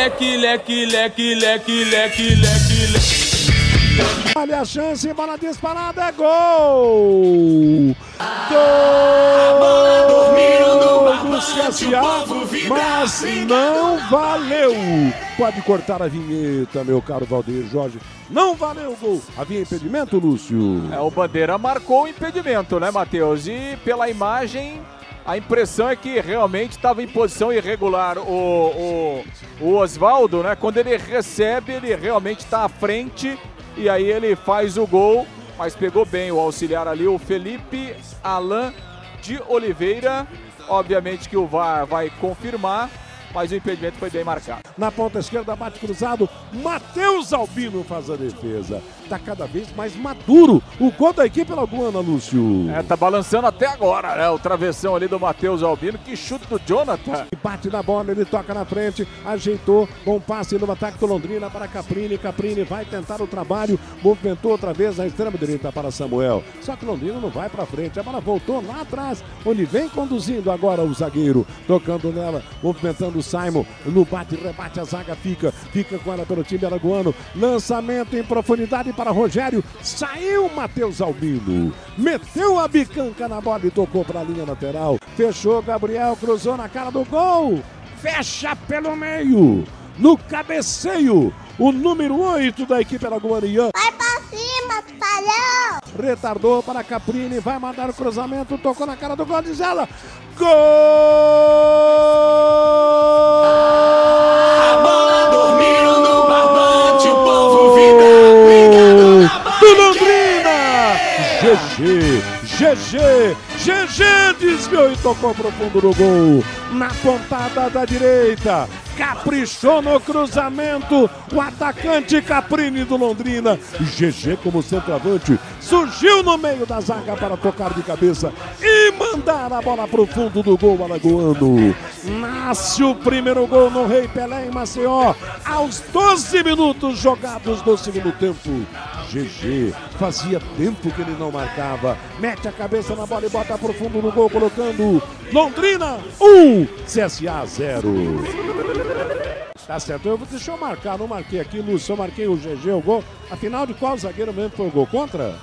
leque, leque, leque, leque, leque, leque. Olha a chance, bola disparada, é gol! Gol CSA, mas não valeu. Pode cortar a vinheta, meu caro Valdir Jorge. Não valeu o gol. Havia impedimento, Lúcio? É, o Bandeira marcou o impedimento, né, Matheus? E pela imagem, a impressão é que realmente estava em posição irregular o, o, o Oswaldo, né? Quando ele recebe, ele realmente está à frente e aí ele faz o gol, mas pegou bem o auxiliar ali, o Felipe Alain de Oliveira. Obviamente que o VAR vai confirmar, mas o impedimento foi bem marcado. Na ponta esquerda, bate cruzado. Matheus Albino faz a defesa. Está cada vez mais maduro o gol da equipe lagoana, Lúcio. É, tá balançando até agora, né? O travessão ali do Matheus Albino. Que chute do Jonathan. Bate na bola, ele toca na frente, ajeitou. Bom passe no ataque do Londrina para Caprini. Caprini vai tentar o trabalho. Movimentou outra vez na extrema direita para Samuel. Só que Londrina não vai para frente. A bola voltou lá atrás, onde vem conduzindo agora o zagueiro. Tocando nela, movimentando o Simon. No bate, rebate, a zaga fica. Fica com ela pelo time araguano. Lançamento em profundidade para Rogério. Saiu Matheus Albino. Meteu a bicanca na bola e tocou para a linha lateral. Fechou Gabriel, cruzou na cara do gol. Fecha pelo meio. No cabeceio. O número 8 da equipe araguana, Ian. Vai pra cima, palhão! Retardou para Caprini, vai mandar o cruzamento, tocou na cara do gol, diz ela. Gol! GG, GG, GG desviou e tocou pro fundo do gol. Na pontada da direita, caprichou no cruzamento. O atacante Caprini do Londrina. GG como centroavante. Surgiu no meio da zaga para tocar de cabeça e mandar a bola pro fundo do gol alagoano. Nasce o primeiro gol no Rei Pelé em Maceió. Aos 12 minutos jogados do segundo tempo. GG. Fazia tempo que ele não marcava. Mete a cabeça na bola e bota pro fundo do gol, colocando Londrina 1, CSA 0. Tá certo, eu, deixa eu marcar, não marquei aqui, Lúcio, eu marquei o GG, o gol. Afinal de qual zagueiro mesmo foi o gol contra?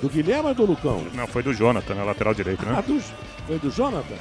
Do Guilherme ou do Lucão? Não, foi do Jonathan, na lateral direito, né? Ah, do, foi do Jonathan?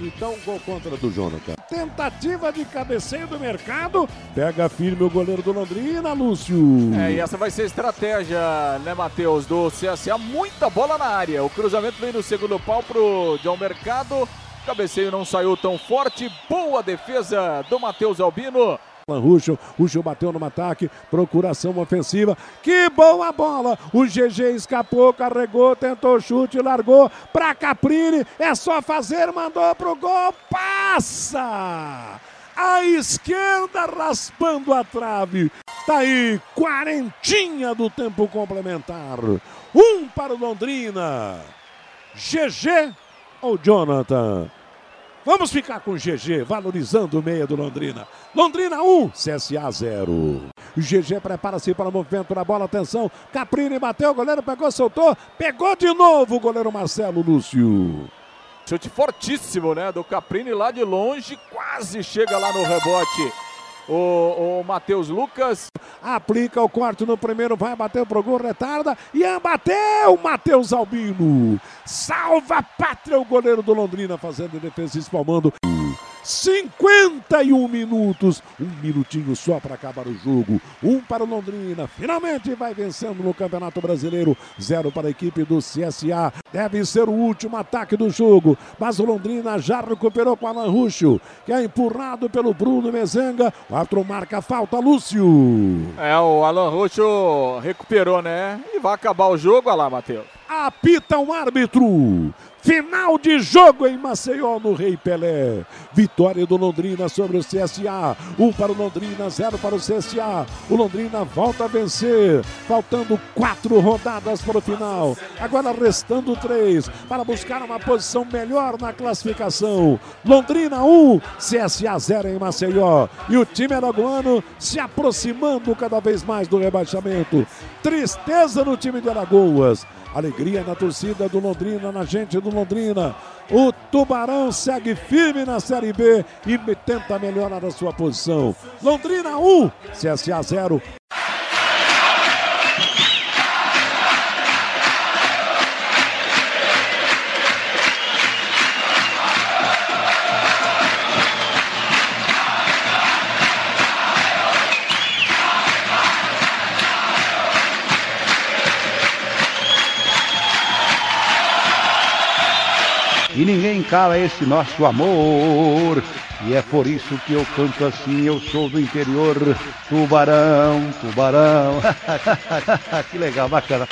Então, gol contra do Jonathan. Tentativa de cabeceio do mercado. Pega firme o goleiro do Londrina, Lúcio. É, e essa vai ser a estratégia, né, Matheus, do CSA. Muita bola na área. O cruzamento vem no segundo pau pro John Mercado. Cabeceio não saiu tão forte. Boa defesa do Matheus Albino. Ruxo, Ruxo bateu no ataque, procuração ofensiva. Que boa bola! O GG escapou, carregou, tentou chute, largou para Caprini. É só fazer, mandou pro gol, passa! À esquerda, raspando a trave. Tá aí, quarentinha do tempo complementar. Um para o Londrina. GG ou Jonathan? Vamos ficar com GG, valorizando o meia do Londrina. Londrina 1, CSA 0. GG prepara-se para o movimento na bola, atenção. Caprini bateu, o goleiro pegou, soltou, pegou de novo o goleiro Marcelo Lúcio. Chute fortíssimo, né? Do Caprini lá de longe, quase chega lá no rebote. O, o Matheus Lucas. Aplica o corte no primeiro, vai bater pro gol, retarda. E bateu Matheus Albino. Salva a pátria o goleiro do Londrina fazendo defesa espalmando. 51 minutos, um minutinho só para acabar o jogo. Um para o Londrina, finalmente vai vencendo no Campeonato Brasileiro. Zero para a equipe do CSA. Deve ser o último ataque do jogo, mas o Londrina já recuperou com Alan Ruxo, que é empurrado pelo Bruno Mezanga. O marca falta, Lúcio. É, o Alan Ruxo recuperou, né? E vai acabar o jogo, olha lá, Matheus. Apita o árbitro. Final de jogo em Maceió, no Rei Pelé. Vitória do Londrina sobre o CSA. Um para o Londrina, zero para o CSA. O Londrina volta a vencer. Faltando quatro rodadas para o final. Agora restando 3 para buscar uma posição melhor na classificação. Londrina 1, CSA 0 em Maceió. E o time aragoano se aproximando cada vez mais do rebaixamento. Tristeza no time de Alagoas. Alegria na torcida do Londrina, na gente do Londrina. O Tubarão segue firme na Série B e tenta melhorar a sua posição. Londrina 1, CSA 0. E ninguém cala esse nosso amor. E é por isso que eu canto assim, eu sou do interior, tubarão, tubarão. que legal, bacana.